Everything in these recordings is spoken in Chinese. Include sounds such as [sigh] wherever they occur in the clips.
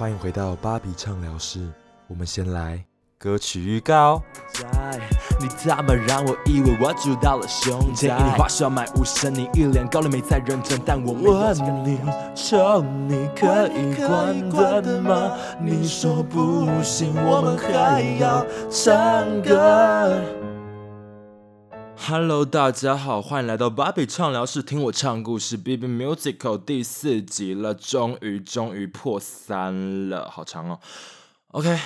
欢迎回到芭比畅聊室。我们先来歌曲预告。你他妈让我以为我住到了胸前一年花销买五升，你一脸高冷没在认真，但我没有问你，求你可以关灯吗？你说不行，我们还要唱歌。Hello，大家好，欢迎来到芭比畅聊室，听我唱故事。B B Musical 第四集了，终于终于破三了，好长哦。OK，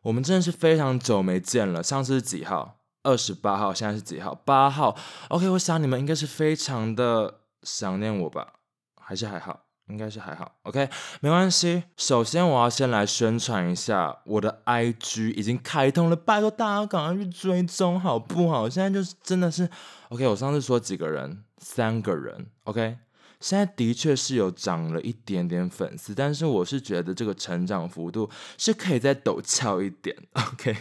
我们真的是非常久没见了。上次是几号？二十八号，现在是几号？八号。OK，我想你们应该是非常的想念我吧？还是还好？应该是还好，OK，没关系。首先，我要先来宣传一下我的 IG 已经开通了，拜托大家赶快去追踪，好不好？现在就是真的是 OK。我上次说几个人，三个人，OK。现在的确是有涨了一点点粉丝，但是我是觉得这个成长幅度是可以再陡峭一点，[laughs] OK。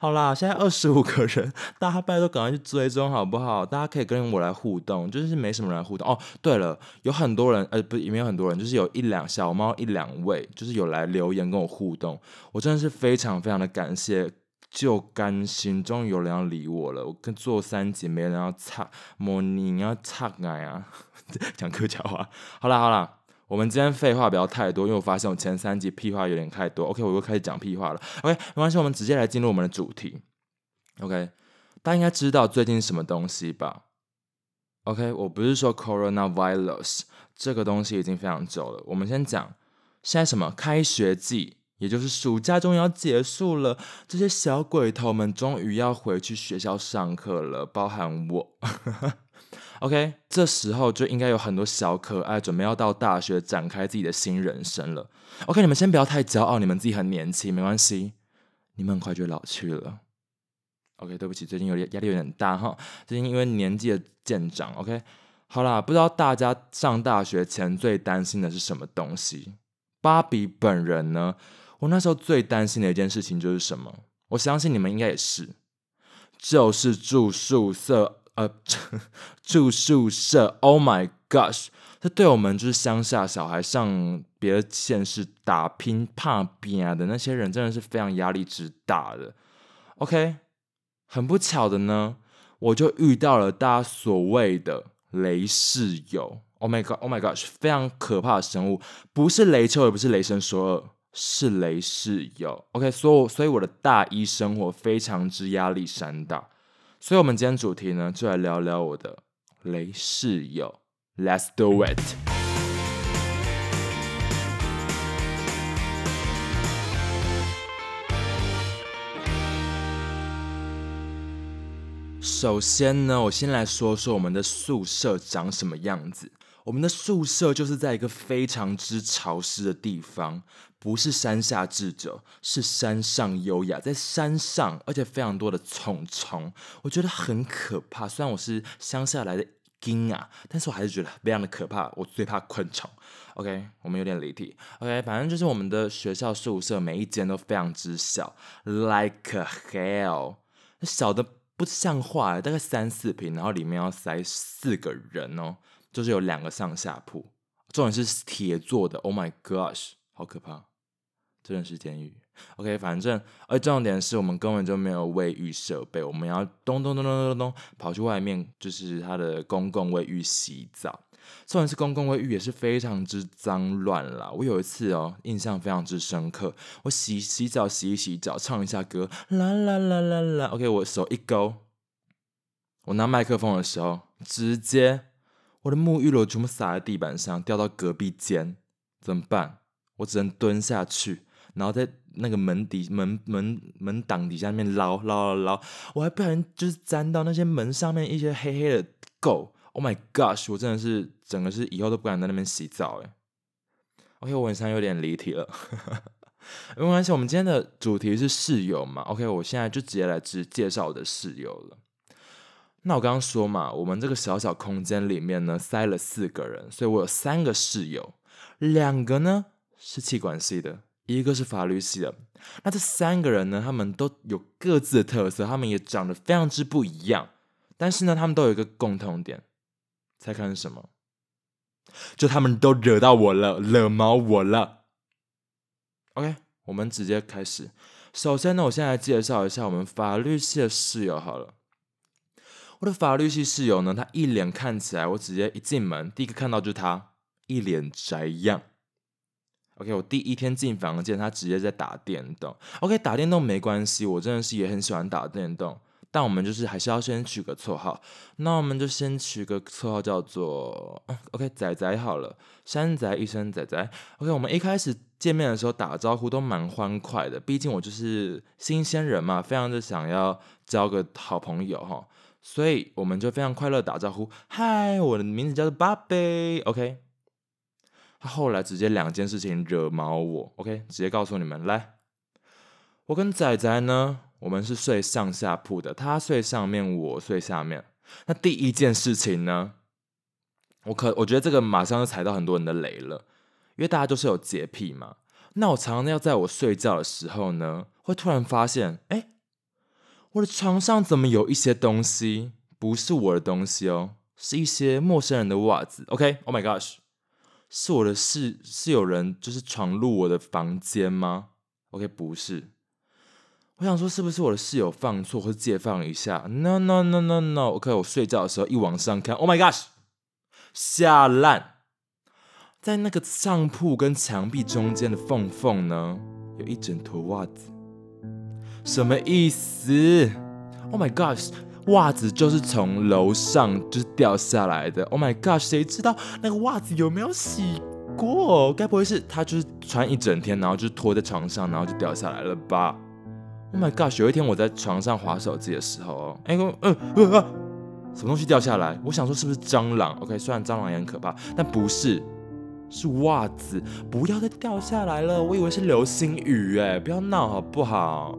好啦，现在二十五个人，大家拜托赶快去追踪好不好？大家可以跟我来互动，就是没什么人互动哦。对了，有很多人，呃，不，也没有很多人，就是有一两小猫一两位，就是有来留言跟我互动，我真的是非常非常的感谢，就甘心，终于有人要理我了。我跟做三集没人要插，模拟要插爱啊，[laughs] 讲客家话。好啦好啦。我们今天废话不要太多，因为我发现我前三集屁话有点太多。OK，我又开始讲屁话了。OK，没关系，我们直接来进入我们的主题。OK，大家应该知道最近什么东西吧？OK，我不是说 coronavirus 这个东西已经非常久了。我们先讲现在什么开学季，也就是暑假终于要结束了，这些小鬼头们终于要回去学校上课了，包含我。OK，这时候就应该有很多小可爱准备要到大学展开自己的新人生了。OK，你们先不要太骄傲，你们自己很年轻，没关系，你们很快就老去了。OK，对不起，最近有点压力有点大哈，最近因为年纪的渐长。OK，好啦，不知道大家上大学前最担心的是什么东西？芭比本人呢，我那时候最担心的一件事情就是什么？我相信你们应该也是，就是住宿舍。呃，[laughs] 住宿舍，Oh my gosh！这对我们就是乡下小孩上别的县市打拼怕拼啊的那些人，真的是非常压力之大的。OK，很不巧的呢，我就遇到了大家所谓的雷室友。Oh my god！Oh my gosh！非常可怕的生物，不是雷丘，也不是雷神索尔，是雷室友。OK，所以所以我的大一生活非常之压力山大。所以，我们今天主题呢，就来聊聊我的雷室友。Let's do it。首先呢，我先来说说我们的宿舍长什么样子。我们的宿舍就是在一个非常之潮湿的地方，不是山下智者，是山上优雅，在山上，而且非常多的虫虫，我觉得很可怕。虽然我是乡下来的金啊，但是我还是觉得非常的可怕。我最怕昆虫。OK，我们有点离题。OK，反正就是我们的学校宿舍每一间都非常之小，like a hell，小的不像话，大概三四平，然后里面要塞四个人哦。就是有两个上下铺，重点是铁做的。Oh my gosh，好可怕！真的是监狱。OK，反正而重点是我们根本就没有卫浴设备，我们要咚咚咚咚咚咚跑去外面，就是它的公共卫浴洗澡。虽然是公共卫浴也是非常之脏乱啦。我有一次哦，印象非常之深刻，我洗洗澡洗一洗澡，唱一下歌，啦啦啦啦啦。OK，我手一勾，我拿麦克风的时候，直接。我的沐浴露全部洒在地板上，掉到隔壁间，怎么办？我只能蹲下去，然后在那个门底门门门挡底下面捞捞捞捞，我还不小心就是沾到那些门上面一些黑黑的垢。Oh my gosh！我真的是整个是以后都不敢在那边洗澡哎。OK，我晚上有点离题了，[laughs] 没关系。我们今天的主题是室友嘛？OK，我现在就直接来只介绍我的室友了。那我刚刚说嘛，我们这个小小空间里面呢，塞了四个人，所以我有三个室友，两个呢是气管系的，一个是法律系的。那这三个人呢，他们都有各自的特色，他们也长得非常之不一样，但是呢，他们都有一个共同点，猜看是什么？就他们都惹到我了，惹毛我了。OK，我们直接开始。首先呢，我现在介绍一下我们法律系的室友好了。我的法律系室友呢，他一脸看起来，我直接一进门，第一个看到就是他一脸宅样。OK，我第一天进房间，他直接在打电动。OK，打电动没关系，我真的是也很喜欢打电动。但我们就是还是要先取个绰号，那我们就先取个绰号叫做 OK 仔仔好了，山仔一生仔仔。OK，我们一开始见面的时候打招呼都蛮欢快的，毕竟我就是新鲜人嘛，非常的想要交个好朋友哈，所以我们就非常快乐打招呼。嗨，我的名字叫做巴贝。OK，他后来直接两件事情惹毛我。OK，直接告诉你们，来，我跟仔仔呢。我们是睡上下铺的，他睡上面，我睡下面。那第一件事情呢，我可我觉得这个马上就踩到很多人的雷了，因为大家都是有洁癖嘛。那我常常要在我睡觉的时候呢，会突然发现，哎，我的床上怎么有一些东西不是我的东西哦，是一些陌生人的袜子。OK，Oh my gosh，是我的室是有人就是闯入我的房间吗？OK，不是。我想说，是不是我的室友放错，或借放一下？No No No No No。OK，我睡觉的时候一往上看，Oh my gosh，下烂！在那个上铺跟墙壁中间的缝缝呢，有一整坨袜子。什么意思？Oh my gosh，袜子就是从楼上就是掉下来的。Oh my god，谁知道那个袜子有没有洗过？该不会是他就是穿一整天，然后就拖在床上，然后就掉下来了吧？Oh my god！有一天我在床上划手机的时候，哎，嗯嗯嗯，什么东西掉下来？我想说是不是蟑螂？OK，虽然蟑螂也很可怕，但不是，是袜子。不要再掉下来了，我以为是流星雨，哎，不要闹好不好？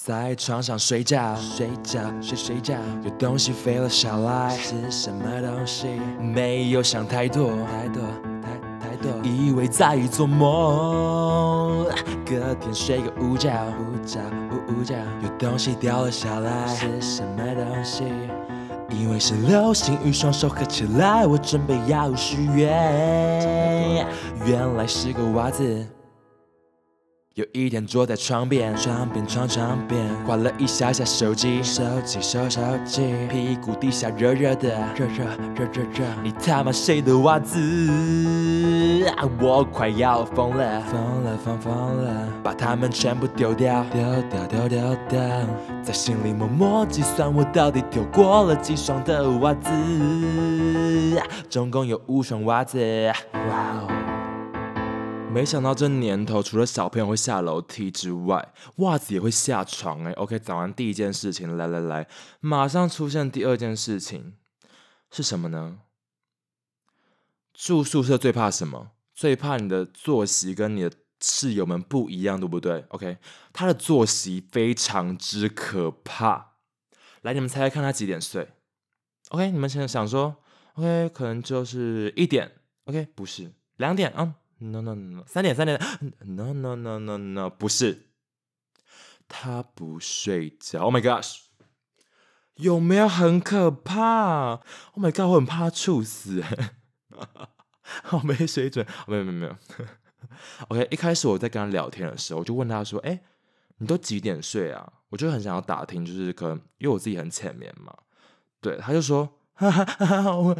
在床上睡觉，睡觉，睡睡觉，有东西飞了下来，是什么东西？没有想太多，太多，太太多。以为在做梦，隔天睡个午觉，午觉，午觉，有东西掉了下来，是什么东西？因为是流星雨，双手合起来，我准备要许愿，原来是个袜子。有一天坐在床边，床边床床边，划了一下下手机，手机手手机，屁股底下热热的，热热热热热，你他妈谁的袜子？我快要疯了，疯了疯疯了，把它们全部丢掉，丢掉丢丢掉，在心里默默计算我到底丢过了几双的袜子，总共有五双袜子，哇哦。没想到这年头，除了小朋友会下楼梯之外，袜子也会下床哎。OK，讲完第一件事情，来来来，马上出现第二件事情是什么呢？住宿舍最怕什么？最怕你的作息跟你的室友们不一样，对不对？OK，他的作息非常之可怕。来，你们猜猜看他几点睡？OK，你们现在想说，OK，可能就是一点。OK，不是两点啊。No no no，三点三点，No no no no no，不是，他不睡觉。Oh my gosh，有没有很可怕？Oh my god，我很怕他猝死，好没水准。没有没有没有。OK，一开始我在跟他聊天的时候，我就问他说：“哎，你都几点睡啊？”我就很想要打听，就是可能因为我自己很浅眠嘛。对，他就说：“哈哈哈哈，我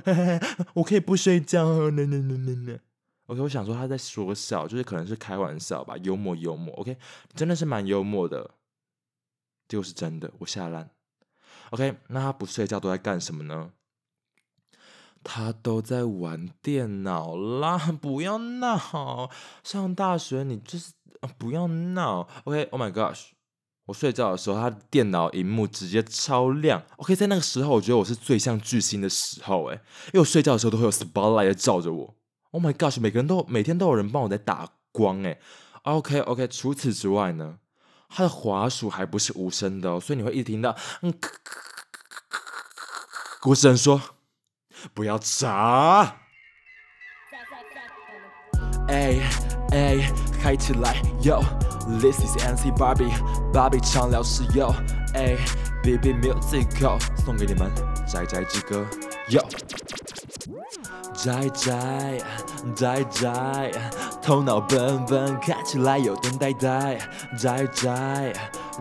我可以不睡觉。” No no no no no。OK，我想说他在说笑，就是可能是开玩笑吧，幽默幽默。OK，真的是蛮幽默的，结果是真的，我下烂。OK，那他不睡觉都在干什么呢？他都在玩电脑啦！不要闹，上大学你就是不要闹。OK，Oh my gosh，我睡觉的时候，他电脑荧幕直接超亮。OK，在那个时候，我觉得我是最像巨星的时候，哎，因为我睡觉的时候都会有 spotlight 照着我。Oh my gosh！每个人都每天都有人帮我在打光哎。OK OK，除此之外呢，它的滑鼠还不是无声的哦，所以你会一直听到嗯。我只能说不要砸。哎哎，嗨起来！Yo，this is NC Barbie，Barbie 畅聊室友。哎，Baby Music 送给你们宅宅之歌。Yo。宅宅宅宅，头脑笨笨，看起来有点呆呆，宅宅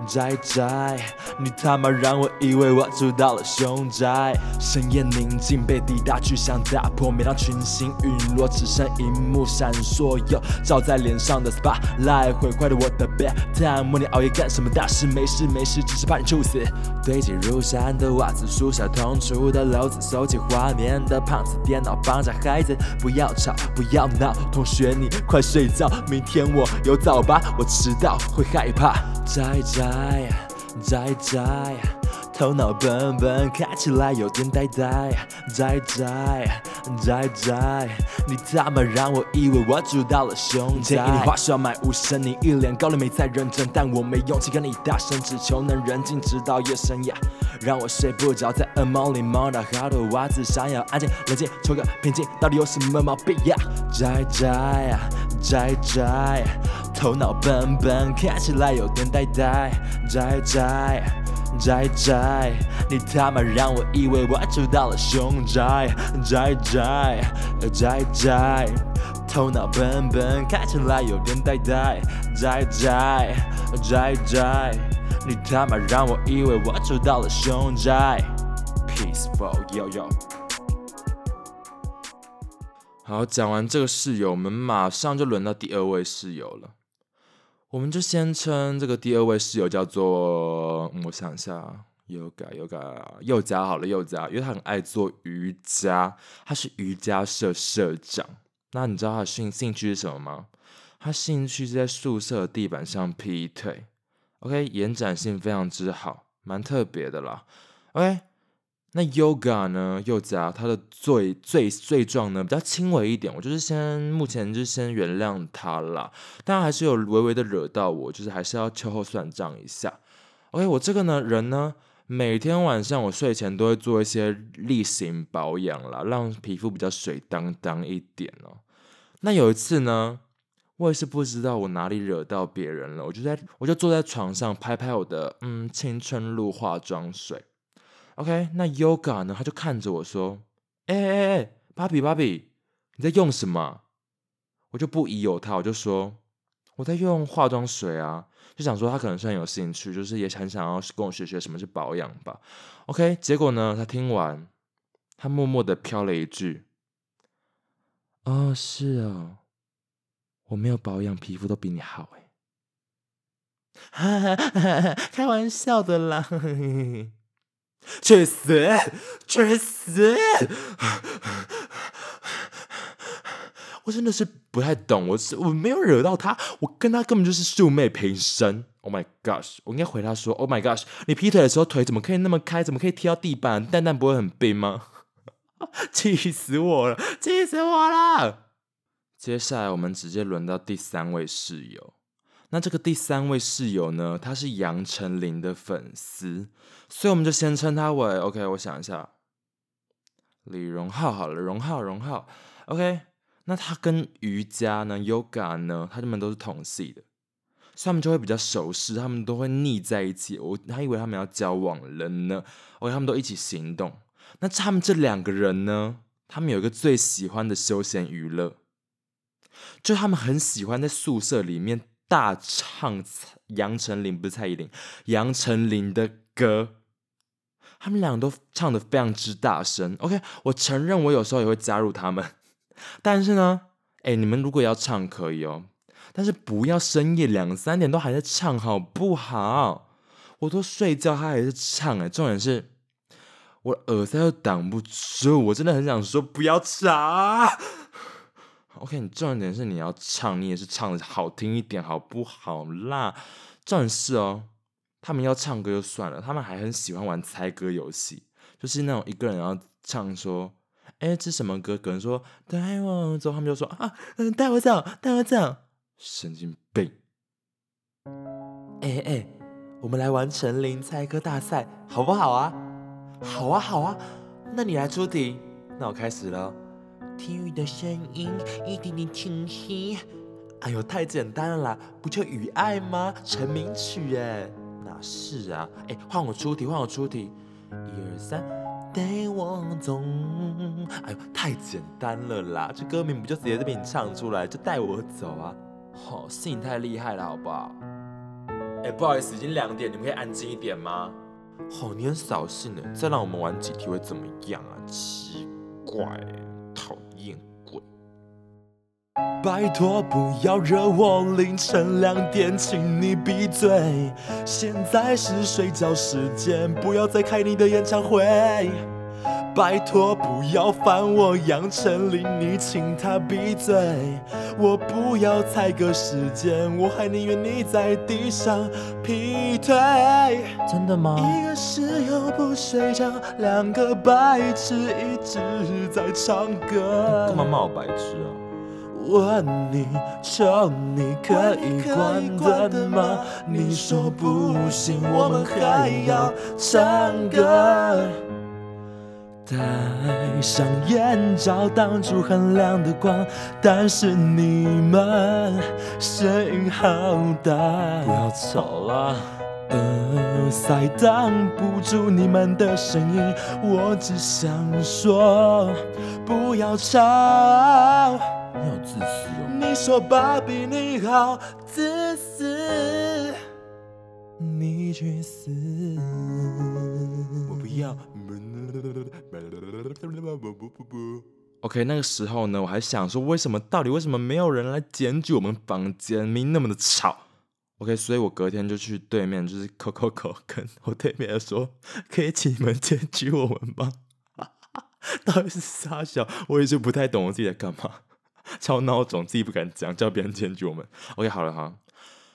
宅宅，你他妈让我以为我住到了凶宅。深夜宁静被地大巨响打破，每当群星陨落，只剩荧幕闪烁，又照在脸上的 spotlight，毁坏了我的 bedtime。问你熬夜干什么大事？没事没事，只是怕你猝死。堆积如山的袜子，树下痛楚的篓子，收起画面的胖子，电脑绑架孩子，不要吵不要闹，同学你快睡觉，明天我有早八，我迟到会害怕。宅宅在在，头脑笨笨，看起来有点呆呆。宅宅宅宅，你他妈让我以为我住到了凶宅。建议你花销买无声，你一脸高冷没在认真，但我没勇气跟你大声，只求能人静直到夜深呀。让我睡不着，在噩梦里梦到好多袜子，想要安静冷静，求个平静，到底有什么毛病呀？宅宅宅宅，头脑笨笨，看起来有点呆呆。宅宅宅宅，你他妈让我以为我住到了凶宅。宅宅宅宅，头脑笨笨，看起来有点呆呆。宅宅宅宅，你他妈让我以为我住到了凶宅。Peaceful yo yo。好，讲完这个室友，我们马上就轮到第二位室友了。我们就先称这个第二位室友叫做，我想一下，Yoga Yoga 佑嘉好了，又加，因为他很爱做瑜伽，他是瑜伽社社长。那你知道他的兴兴趣是什么吗？他兴趣是在宿舍地板上劈腿。OK，延展性非常之好，蛮特别的啦。OK，那 Yoga 呢？又加他的罪罪罪状呢比较轻微一点，我就是先目前就先原谅他啦。当然还是有微微的惹到我，就是还是要秋后算账一下。OK，我这个呢人呢，每天晚上我睡前都会做一些例行保养啦，让皮肤比较水当当一点哦。那有一次呢，我也是不知道我哪里惹到别人了，我就在我就坐在床上拍拍我的嗯青春露化妆水。OK，那 Yoga 呢？他就看着我说：“哎哎哎，芭比芭比，你在用什么？”我就不疑有他，我就说：“我在用化妆水啊。”就想说他可能是很有兴趣，就是也很想要跟我学学什么是保养吧。OK，结果呢，他听完，他默默的飘了一句：“哦，是哦，我没有保养，皮肤都比你好哎。”哈哈哈哈哈开玩笑的啦。去死！去死！我真的是不太懂，我是我没有惹到他，我跟他根本就是素昧平生。Oh my gosh！我应该回他说：“Oh my gosh！你劈腿的时候腿怎么可以那么开？怎么可以踢到地板？蛋蛋不会很冰吗？” [laughs] 气死我了！气死我了！接下来我们直接轮到第三位室友。那这个第三位室友呢，他是杨丞琳的粉丝，所以我们就先称他为 OK。我想一下，李荣浩好了，荣浩，荣浩，OK。那他跟瑜伽呢，Yoga 呢，他们都是同系的，所以他们就会比较熟识，他们都会腻在一起。我还以为他们要交往了呢，OK，他们都一起行动。那他们这两个人呢，他们有一个最喜欢的休闲娱乐，就他们很喜欢在宿舍里面。大唱杨丞琳不是蔡依林，杨丞琳的歌，他们两个都唱的非常之大声。OK，我承认我有时候也会加入他们，[laughs] 但是呢，哎，你们如果要唱可以哦，但是不要深夜两三点都还在唱，好不好？我都睡觉，他还是唱，哎，重点是我耳塞又挡不住，我真的很想说不要唱。OK，你重点是你要唱，你也是唱的好听一点，好不好啦？重点是哦，他们要唱歌就算了，他们还很喜欢玩猜歌游戏，就是那种一个人要唱说，哎，这什么歌？可能说带我走，他们就说啊，嗯，带我走，带我走，神经病！哎哎，我们来玩陈林猜歌大赛，好不好啊？好啊，好啊，那你来出题，那我开始了。听雨的声音一点点清晰。哎呦，太简单了啦，不就《雨爱》吗？成名曲哎，哪是啊？哎，换我出题，换我出题。一二三，带我走。哎呦，太简单了啦！这歌名不就直接被你唱出来，就带我走啊！好，是你太厉害了，好不好？哎，不好意思，已经两点，你们可以安静一点吗？好，你很扫兴呢，再让我们玩几题会怎么样啊？奇怪，讨厌。拜托不要惹我，凌晨两点，请你闭嘴。现在是睡觉时间，不要再开你的演唱会。拜托不要烦我，杨丞琳，你请他闭嘴。我不要猜个时间，我还宁愿你在地上劈腿。真的吗？一个室友不睡觉，两个白痴一直在唱歌。干嘛骂我白痴啊？问你，求你可以关灯吗？你说不行，我们还要唱歌。戴上眼罩挡住很亮的光，但是你们声音好大，不要吵了。耳塞挡不住你们的声音，我只想说不要吵。你好自私哦！你说芭比你好自私，你去死！我不要。OK，那个时候呢，我还想说，为什么到底为什么没有人来检举我们房间，明明那么的吵？OK，所以我隔天就去对面，就是口口口跟我对面说，[laughs] 可以请你们检举我们吗？[laughs] 到底是傻笑，我也是不太懂我自己在干嘛。超孬种，自己不敢讲，叫别人检举我们。OK，好了哈。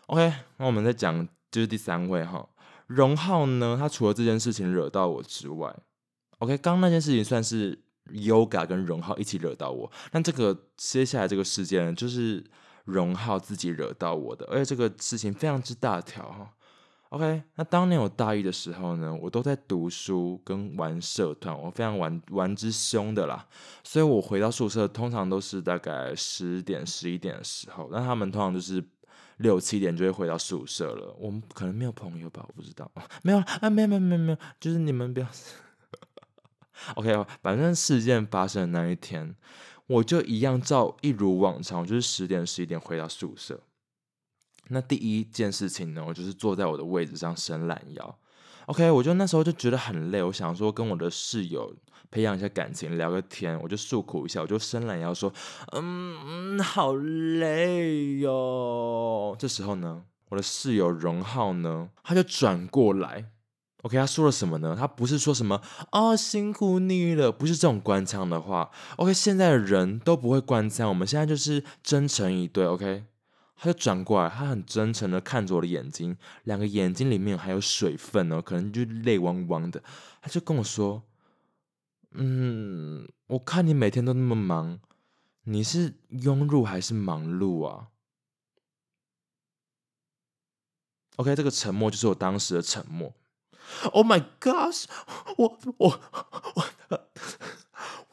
OK，那我们再讲，就是第三位哈，荣浩呢，他除了这件事情惹到我之外，OK，刚刚那件事情算是 Yoga 跟荣浩一起惹到我，那这个接下来这个事件，就是荣浩自己惹到我的，而且这个事情非常之大条哈。OK，那当年我大一的时候呢，我都在读书跟玩社团，我非常玩玩之凶的啦，所以我回到宿舍通常都是大概十点十一点的时候，那他们通常就是六七点就会回到宿舍了。我们可能没有朋友吧，我不知道，[laughs] 没有啊，没有没有没有没有，就是你们不要。OK，反正事件发生的那一天，我就一样照一如往常，就是十点十一点回到宿舍。那第一件事情呢，我就是坐在我的位置上伸懒腰。OK，我就那时候就觉得很累，我想说跟我的室友培养一下感情，聊个天，我就诉苦一下，我就伸懒腰说：“嗯，好累哟。”这时候呢，我的室友荣浩呢，他就转过来，OK，他说了什么呢？他不是说什么啊辛苦你了，不是这种官腔的话。OK，现在的人都不会官腔，我们现在就是真诚一对。OK。他就转过来，他很真诚的看着我的眼睛，两个眼睛里面还有水分哦，可能就泪汪汪的。他就跟我说：“嗯，我看你每天都那么忙，你是庸碌还是忙碌啊？”OK，这个沉默就是我当时的沉默。Oh my gosh！我我我。我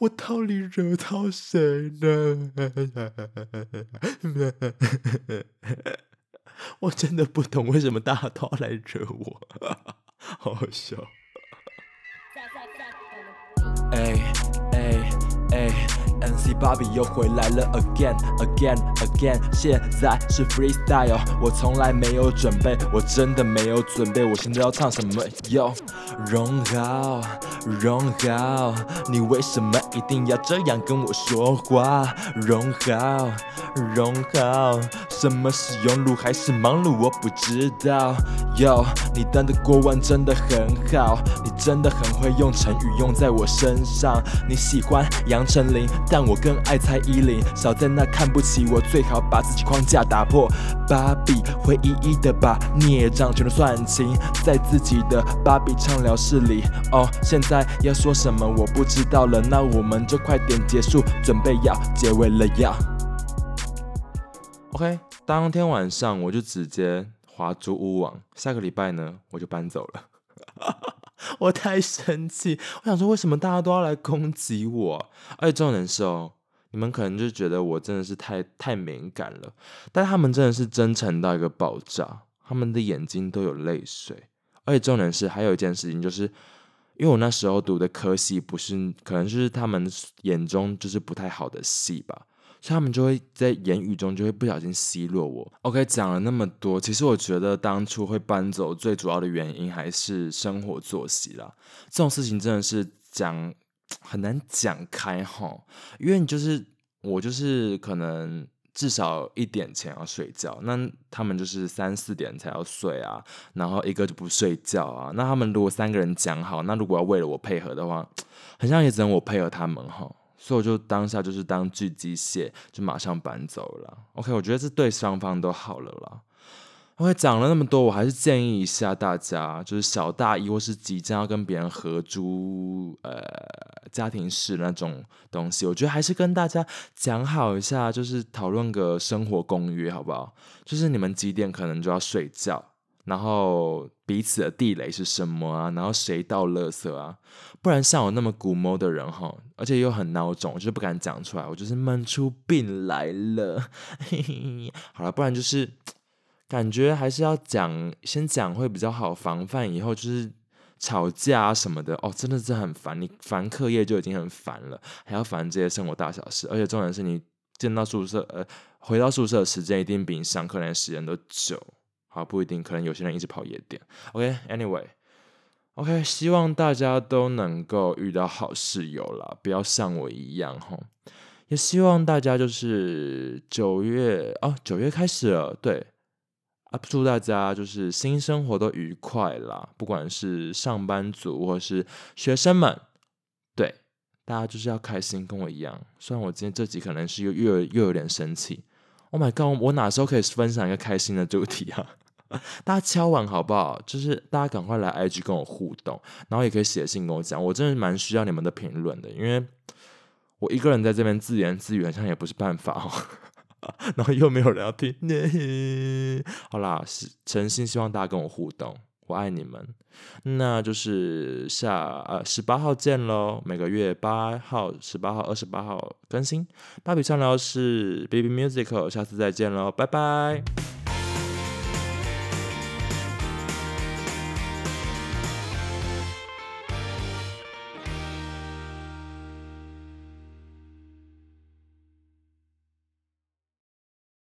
[laughs] 我到底惹到谁了？我真的不懂为什么大家都要来惹我，[laughs] 好好笑。哎哎哎。NC 芭比又回来了，again again again，现在是 freestyle，我从来没有准备，我真的没有准备，我现在要唱什么？Yo，荣浩，荣浩，你为什么一定要这样跟我说话？荣浩，荣浩，什么是庸碌还是忙碌？我不知道。Yo，你当的过万真的很好，你真的很会用成语用在我身上。你喜欢杨丞琳。但我更爱蔡依林，少在那看不起我，最好把自己框架打破。芭比会一一的把孽障全都算清，在自己的芭比畅聊室里。哦，现在要说什么我不知道了，那我们就快点结束，准备要结尾了呀。OK，当天晚上我就直接划租屋网，下个礼拜呢我就搬走了。[laughs] 我太生气，我想说为什么大家都要来攻击我？而且重点是哦，你们可能就觉得我真的是太太敏感了，但他们真的是真诚到一个爆炸，他们的眼睛都有泪水。而且重点是还有一件事情，就是因为我那时候读的科系不是，可能就是他们眼中就是不太好的系吧，所以他们就会在言语中就会不小心奚落我。OK，讲了那么多，其实我觉得当初会搬走最主要的原因还是生活作息啦。这种事情真的是讲很难讲开哈，因为你就是我就是可能。至少一点前要睡觉，那他们就是三四点才要睡啊，然后一个就不睡觉啊。那他们如果三个人讲好，那如果要为了我配合的话，很像也只能我配合他们哈。所以我就当下就是当巨机械，就马上搬走了。OK，我觉得这对双方都好了啦。OK，讲了那么多，我还是建议一下大家，就是小大一或是即将要跟别人合租呃家庭式那种东西，我觉得还是跟大家讲好一下，就是讨论个生活公约好不好？就是你们几点可能就要睡觉，然后彼此的地雷是什么啊？然后谁倒垃圾啊？不然像我那么古摸的人哈，而且又很孬种，就是不敢讲出来，我就是闷出病来了。[laughs] 好了，不然就是。感觉还是要讲，先讲会比较好，防范以后就是吵架啊什么的哦，真的是很烦。你烦课业就已经很烦了，还要烦这些生活大小事，而且重点是你见到宿舍，呃，回到宿舍的时间一定比你上课那时间都久。好，不一定，可能有些人一直跑夜店。OK，Anyway，OK，希望大家都能够遇到好室友啦，不要像我一样哈。也希望大家就是九月哦，九月开始了，对。啊！祝大家就是新生活都愉快啦，不管是上班族或是学生们，对大家就是要开心，跟我一样。虽然我今天这集可能是又又又有点生气，Oh my god！我哪时候可以分享一个开心的主题啊？[laughs] 大家敲完好不好？就是大家赶快来 IG 跟我互动，然后也可以写信跟我讲，我真的蛮需要你们的评论的，因为我一个人在这边自言自语，好像也不是办法哦。[laughs] 然后又没有人要听，好啦，是诚心希望大家跟我互动，我爱你们。那就是下呃十八号见喽，每个月八号、十八号、二十八号更新。芭比畅聊是 Baby Musical，下次再见喽，拜拜。